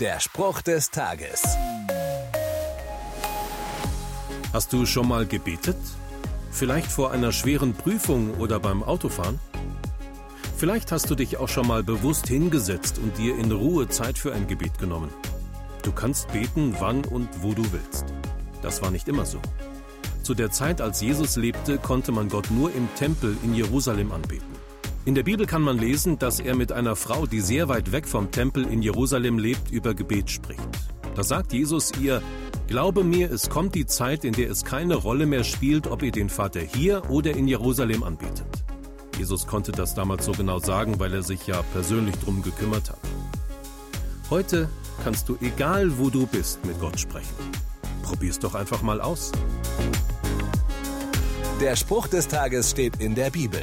Der Spruch des Tages. Hast du schon mal gebetet? Vielleicht vor einer schweren Prüfung oder beim Autofahren? Vielleicht hast du dich auch schon mal bewusst hingesetzt und dir in Ruhe Zeit für ein Gebet genommen. Du kannst beten, wann und wo du willst. Das war nicht immer so. Zu der Zeit, als Jesus lebte, konnte man Gott nur im Tempel in Jerusalem anbeten. In der Bibel kann man lesen, dass er mit einer Frau, die sehr weit weg vom Tempel in Jerusalem lebt, über Gebet spricht. Da sagt Jesus ihr, Glaube mir, es kommt die Zeit, in der es keine Rolle mehr spielt, ob ihr den Vater hier oder in Jerusalem anbetet. Jesus konnte das damals so genau sagen, weil er sich ja persönlich drum gekümmert hat. Heute kannst du, egal wo du bist, mit Gott sprechen. Probier's doch einfach mal aus. Der Spruch des Tages steht in der Bibel.